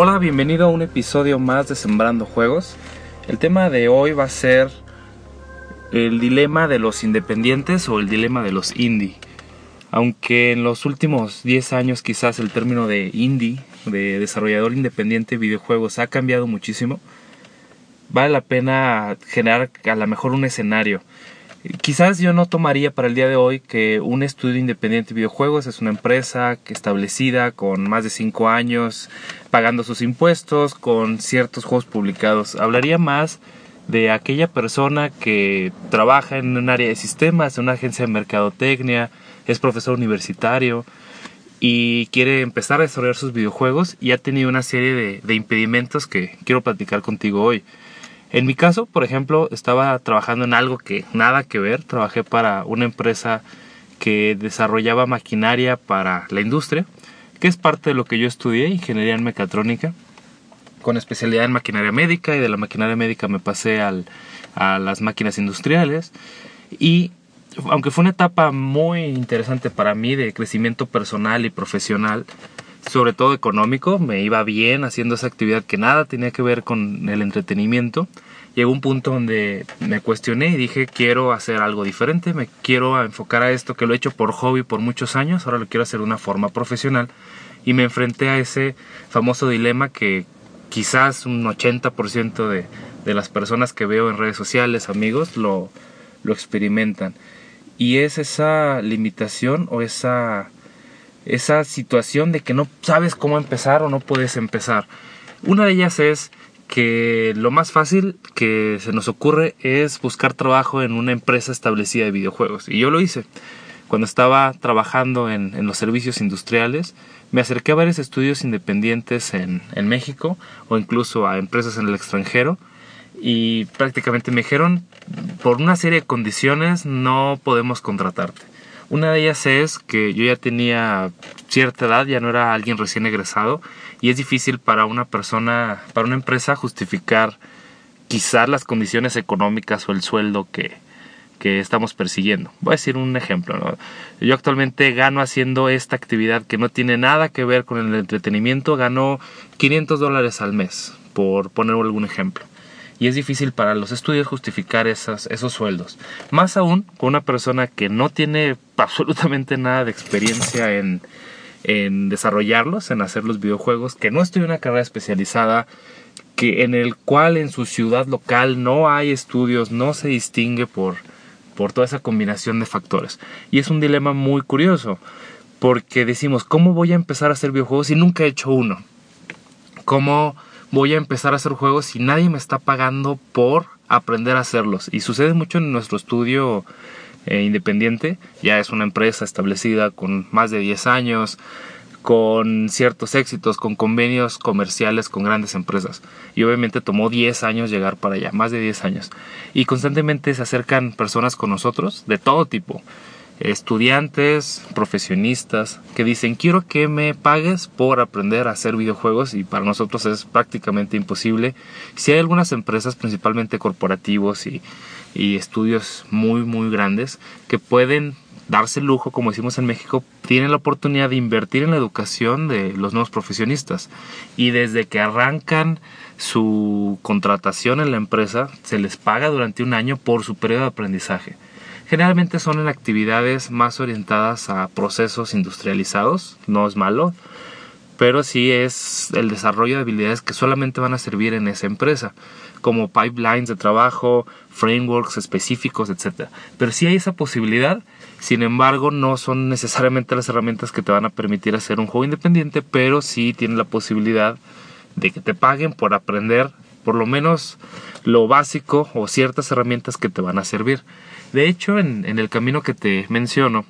Hola, bienvenido a un episodio más de Sembrando Juegos. El tema de hoy va a ser el dilema de los independientes o el dilema de los indie. Aunque en los últimos 10 años quizás el término de indie, de desarrollador independiente de videojuegos, ha cambiado muchísimo, vale la pena generar a lo mejor un escenario. Quizás yo no tomaría para el día de hoy que un estudio independiente de videojuegos es una empresa establecida con más de 5 años, pagando sus impuestos, con ciertos juegos publicados. Hablaría más de aquella persona que trabaja en un área de sistemas, en una agencia de mercadotecnia, es profesor universitario y quiere empezar a desarrollar sus videojuegos y ha tenido una serie de impedimentos que quiero platicar contigo hoy. En mi caso, por ejemplo, estaba trabajando en algo que nada que ver. Trabajé para una empresa que desarrollaba maquinaria para la industria, que es parte de lo que yo estudié, ingeniería en mecatrónica, con especialidad en maquinaria médica y de la maquinaria médica me pasé al, a las máquinas industriales. Y aunque fue una etapa muy interesante para mí de crecimiento personal y profesional, sobre todo económico, me iba bien haciendo esa actividad que nada tenía que ver con el entretenimiento. Llegó un punto donde me cuestioné y dije, quiero hacer algo diferente, me quiero enfocar a esto que lo he hecho por hobby por muchos años, ahora lo quiero hacer de una forma profesional. Y me enfrenté a ese famoso dilema que quizás un 80% de, de las personas que veo en redes sociales, amigos, lo, lo experimentan. Y es esa limitación o esa esa situación de que no sabes cómo empezar o no puedes empezar. Una de ellas es que lo más fácil que se nos ocurre es buscar trabajo en una empresa establecida de videojuegos. Y yo lo hice. Cuando estaba trabajando en, los servicios industriales, me acerqué a varios estudios independientes en, México o incluso a empresas en el extranjero y prácticamente me dijeron, por una serie de condiciones no podemos contratarte. Una de ellas es que yo ya tenía cierta edad, ya no era alguien recién egresado y es difícil para una persona, para una empresa justificar quizás las condiciones económicas o el sueldo que, que estamos persiguiendo. Voy a decir un ejemplo. Yo actualmente gano haciendo esta actividad que no tiene nada que ver con el entretenimiento, gano 500 dólares al mes, por poner algún ejemplo y es difícil para los estudios justificar esas, esos sueldos. Más aún con una persona que no tiene absolutamente nada de experiencia en, en desarrollarlos, en hacer los videojuegos, que no estudia una carrera especializada, que en el cual en su ciudad local no hay estudios, no se distingue por, por toda esa combinación de factores. Y es un dilema muy curioso, porque decimos, ¿cómo voy a empezar a hacer videojuegos si nunca he hecho uno? ¿Cómo voy a empezar a hacer juegos y nadie me está pagando por aprender a hacerlos. Y sucede mucho en nuestro estudio eh, independiente, ya es una empresa establecida con más de 10 años, con ciertos éxitos, con convenios comerciales con grandes empresas. Y obviamente tomó 10 años llegar para allá, más de 10 años. Y constantemente se acercan personas con nosotros de todo tipo estudiantes, profesionistas, que dicen quiero que me pagues por aprender a hacer videojuegos y para nosotros es prácticamente imposible. Si hay algunas empresas, principalmente corporativos y, y estudios muy muy grandes, que pueden darse lujo, como decimos en México, tienen la oportunidad de invertir en la educación de los nuevos profesionistas. Y desde que arrancan su contratación en la empresa, se les paga durante un año por su periodo de aprendizaje. Generalmente son en actividades más orientadas a procesos industrializados, no es malo, pero sí es el desarrollo de habilidades que solamente van a servir en esa empresa, como pipelines de trabajo, frameworks específicos, etc. Pero sí hay esa posibilidad, sin embargo no son necesariamente las herramientas que te van a permitir hacer un juego independiente, pero sí tienen la posibilidad de que te paguen por aprender por lo menos lo básico o ciertas herramientas que te van a servir. De hecho, en, el camino que te menciono,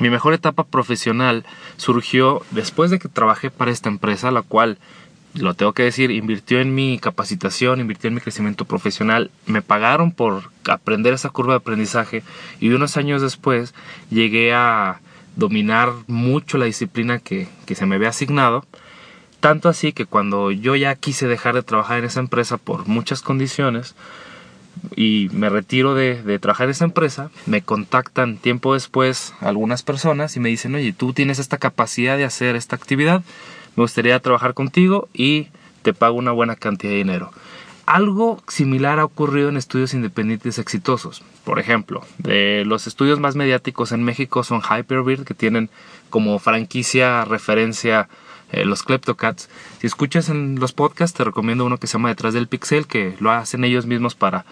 mi mejor etapa profesional surgió después de que trabajé para esta empresa, la cual, lo tengo que decir, invirtió en mi capacitación, invirtió en mi crecimiento profesional, me pagaron por aprender esa curva de aprendizaje y unos años después llegué a dominar mucho la disciplina que, se me había asignado, tanto así que cuando yo ya quise dejar de trabajar en esa empresa por muchas condiciones, y me retiro de, trabajar en esa empresa, me contactan tiempo después algunas personas y me dicen, oye, tú tienes esta capacidad de hacer esta actividad, me gustaría trabajar contigo y te pago una buena cantidad de dinero. Algo similar ha ocurrido en estudios independientes exitosos. Por ejemplo, de los estudios más mediáticos en México son Hyperbeard, que tienen como franquicia referencia eh, los Kleptocats. Si escuchas en los podcasts, te recomiendo uno que se llama Detrás del Pixel, que lo hacen ellos mismos para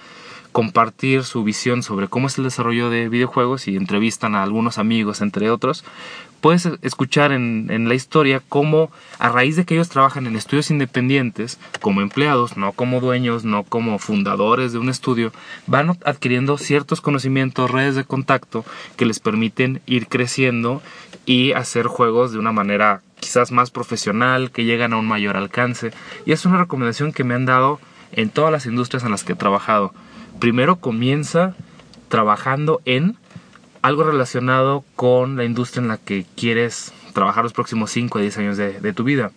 compartir su visión sobre cómo es el desarrollo de videojuegos y entrevistan a algunos amigos, entre otros, puedes escuchar en, en, la historia cómo a raíz de que ellos trabajan en estudios independientes, como empleados, no como dueños, no como fundadores de un estudio, van adquiriendo ciertos conocimientos, redes de contacto que les permiten ir creciendo y hacer juegos de una manera quizás más profesional, que llegan a un mayor alcance. Y es una recomendación que me han dado en todas las industrias en las que he trabajado primero comienza trabajando en algo relacionado con la industria en la que quieres trabajar los próximos 5 o 10 años de, tu vida.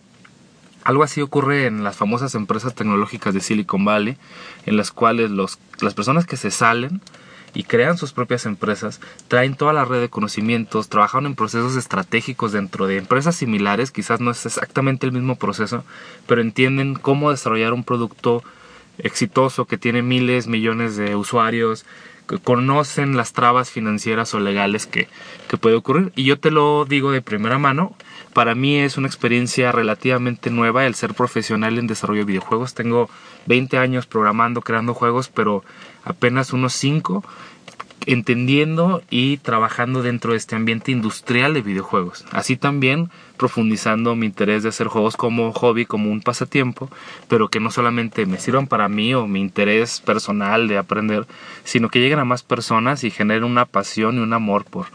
Algo así ocurre en las famosas empresas tecnológicas de Silicon Valley, en las cuales los, las personas que se salen y crean sus propias empresas, traen toda la red de conocimientos, trabajan en procesos estratégicos dentro de empresas similares, quizás no es exactamente el mismo proceso, pero entienden cómo desarrollar un producto exitoso que tiene miles, millones de usuarios, que conocen las trabas financieras o legales que, que puede ocurrir. Y yo te lo digo de primera mano, para mí es una experiencia relativamente nueva el ser profesional en desarrollo de videojuegos. Tengo 20 años programando, creando juegos, pero apenas unos 5 entendiendo y trabajando dentro de este ambiente industrial de videojuegos. Así también profundizando mi interés de hacer juegos como hobby, como un pasatiempo, pero que no solamente me sirvan para mí o mi interés personal de aprender, sino que lleguen a más personas y generen una pasión y un amor por,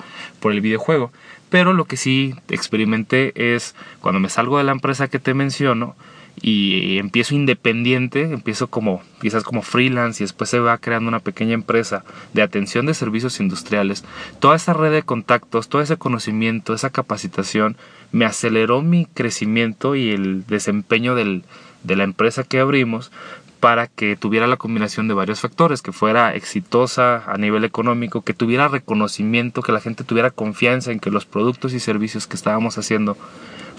por el videojuego. Pero lo que sí experimenté es cuando me salgo de la empresa que te menciono, y empiezo independiente, empiezo como quizás como freelance y después se va creando una pequeña empresa de atención de servicios industriales. Toda esa red de contactos, todo ese conocimiento, esa capacitación me aceleró mi crecimiento y el desempeño del, de la empresa que abrimos para que tuviera la combinación de varios factores, que fuera exitosa a nivel económico, que tuviera reconocimiento, que la gente tuviera confianza en que los productos y servicios que estábamos haciendo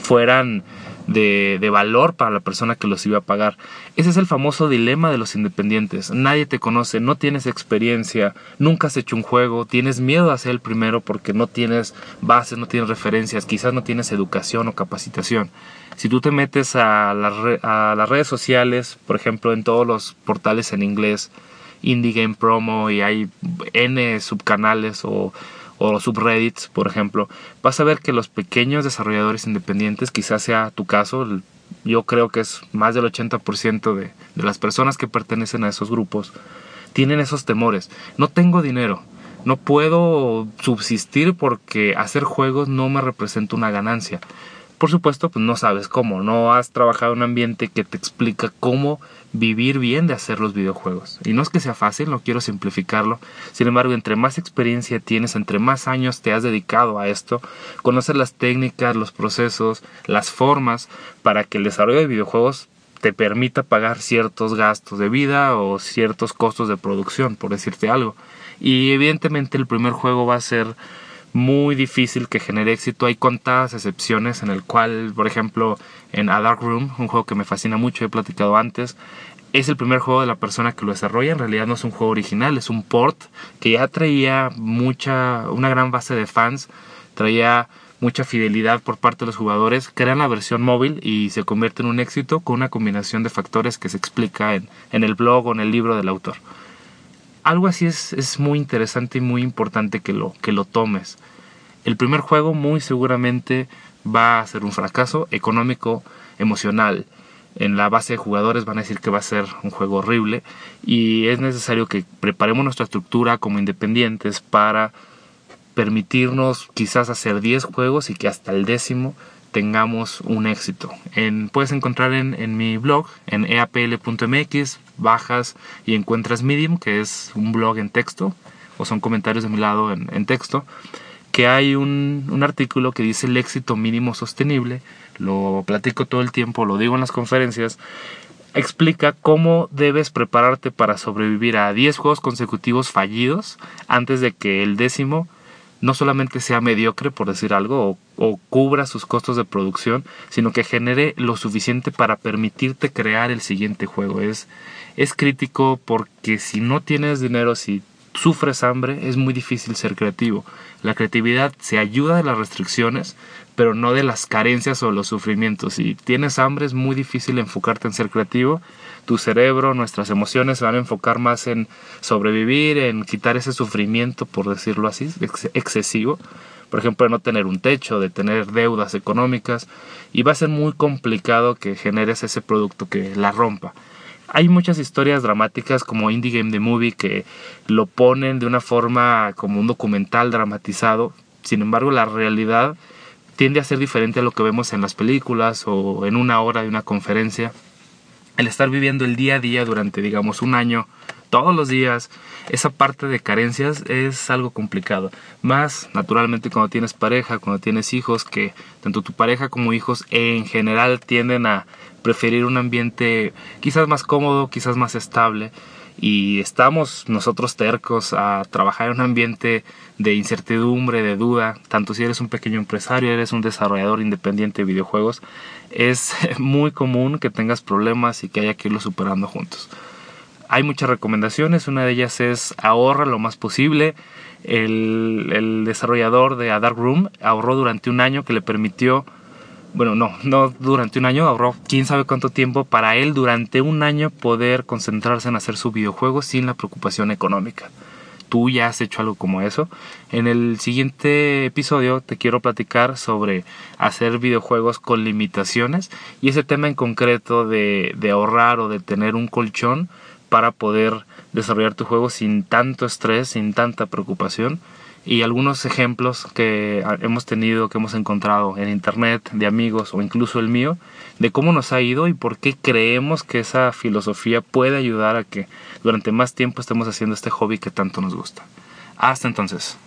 fueran de, de, valor para la persona que los iba a pagar. Ese es el famoso dilema de los independientes. Nadie te conoce, no tienes experiencia, nunca has hecho un juego, tienes miedo a hacer el primero porque no tienes bases, no tienes referencias, quizás no tienes educación o capacitación. Si tú te metes a, a las redes sociales, por ejemplo, en todos los portales en inglés, Indie Game Promo y hay N subcanales o o subreddits, por ejemplo, vas a ver que los pequeños desarrolladores independientes, quizás sea tu caso, yo creo que es más del 80% de, de las personas que pertenecen a esos grupos, tienen esos temores. No tengo dinero, no puedo subsistir porque hacer juegos no me representa una ganancia por supuesto, pues no sabes cómo, no has trabajado en un ambiente que te explica cómo vivir bien de hacer los videojuegos. Y no es que sea fácil, no quiero simplificarlo. Sin embargo, entre más experiencia tienes, entre más años te has dedicado a esto, conocer las técnicas, los procesos, las formas para que el desarrollo de videojuegos te permita pagar ciertos gastos de vida o ciertos costos de producción, por decirte algo. Y evidentemente el primer juego va a ser muy difícil que genere éxito. Hay contadas excepciones en el cual, por ejemplo, en A Dark Room, un juego que me fascina mucho, he platicado antes, es el primer juego de la persona que lo desarrolla. En realidad no es un juego original, es un port que ya traía mucha, una gran base de fans, traía mucha fidelidad por parte de los jugadores, crean la versión móvil y se convierte en un éxito con una combinación de factores que se explica en, en el blog o en el libro del autor algo así es, es muy interesante y muy importante que lo, que lo tomes. El primer juego muy seguramente va a ser un fracaso económico, emocional. En la base de jugadores van a decir que va a ser un juego horrible y es necesario que preparemos nuestra estructura como independientes para permitirnos quizás hacer 10 juegos y que hasta el décimo tengamos un éxito. Puedes encontrar en, en, mi blog, en eapl.mx, bajas y encuentras Medium, que es un blog en texto, o son comentarios de mi lado en, en texto, que hay un, un, artículo que dice el éxito mínimo sostenible, lo platico todo el tiempo, lo digo en las conferencias, explica cómo debes prepararte para sobrevivir a 10 juegos consecutivos fallidos antes de que el décimo no solamente sea mediocre, por decir algo, o, cubra sus costos de producción, sino que genere lo suficiente para permitirte crear el siguiente juego. Es, es crítico porque si no tienes dinero, si sufres hambre, es muy difícil ser creativo. La creatividad se ayuda de las restricciones, pero no de las carencias o los sufrimientos. Si tienes hambre, es muy difícil enfocarte en ser creativo. Tu cerebro, nuestras emociones se van a enfocar más en sobrevivir, en quitar ese sufrimiento, por decirlo así, excesivo. Por ejemplo, de no tener un techo, de tener deudas económicas. Y va a ser muy complicado que generes ese producto que la rompa hay muchas historias dramáticas como Indie Game The Movie que lo ponen de una forma como un documental dramatizado. Sin embargo, la realidad tiende a ser diferente a lo que vemos en las películas o en una hora de una conferencia. El estar viviendo el día a día durante, digamos, un año, todos los días, esa parte de carencias es algo complicado. Más, naturalmente, cuando tienes pareja, cuando tienes hijos, que tanto tu pareja como hijos en general tienden a preferir un ambiente quizás más cómodo, quizás más estable y estamos nosotros tercos a trabajar en un ambiente de incertidumbre, de duda, tanto si eres un pequeño empresario, eres un desarrollador independiente de videojuegos, es muy común que tengas problemas y que haya que irlo superando juntos. Hay muchas recomendaciones, una de ellas es ahorra lo más posible. El, el desarrollador de A Dark Room ahorró durante un año que le permitió bueno, no, no durante un año, ahorró quién sabe cuánto tiempo para él durante un año poder concentrarse en hacer su videojuego sin la preocupación económica. Tú ya has hecho algo como eso. En el siguiente episodio te quiero platicar sobre hacer videojuegos con limitaciones y ese tema en concreto de, de ahorrar o de tener un colchón para poder desarrollar tu juego sin tanto estrés, sin tanta preocupación y algunos ejemplos que hemos tenido, que hemos encontrado en internet de amigos o incluso el mío, de cómo nos ha ido y por qué creemos que esa filosofía puede ayudar a que durante más tiempo estemos haciendo este hobby que tanto nos gusta. Hasta entonces.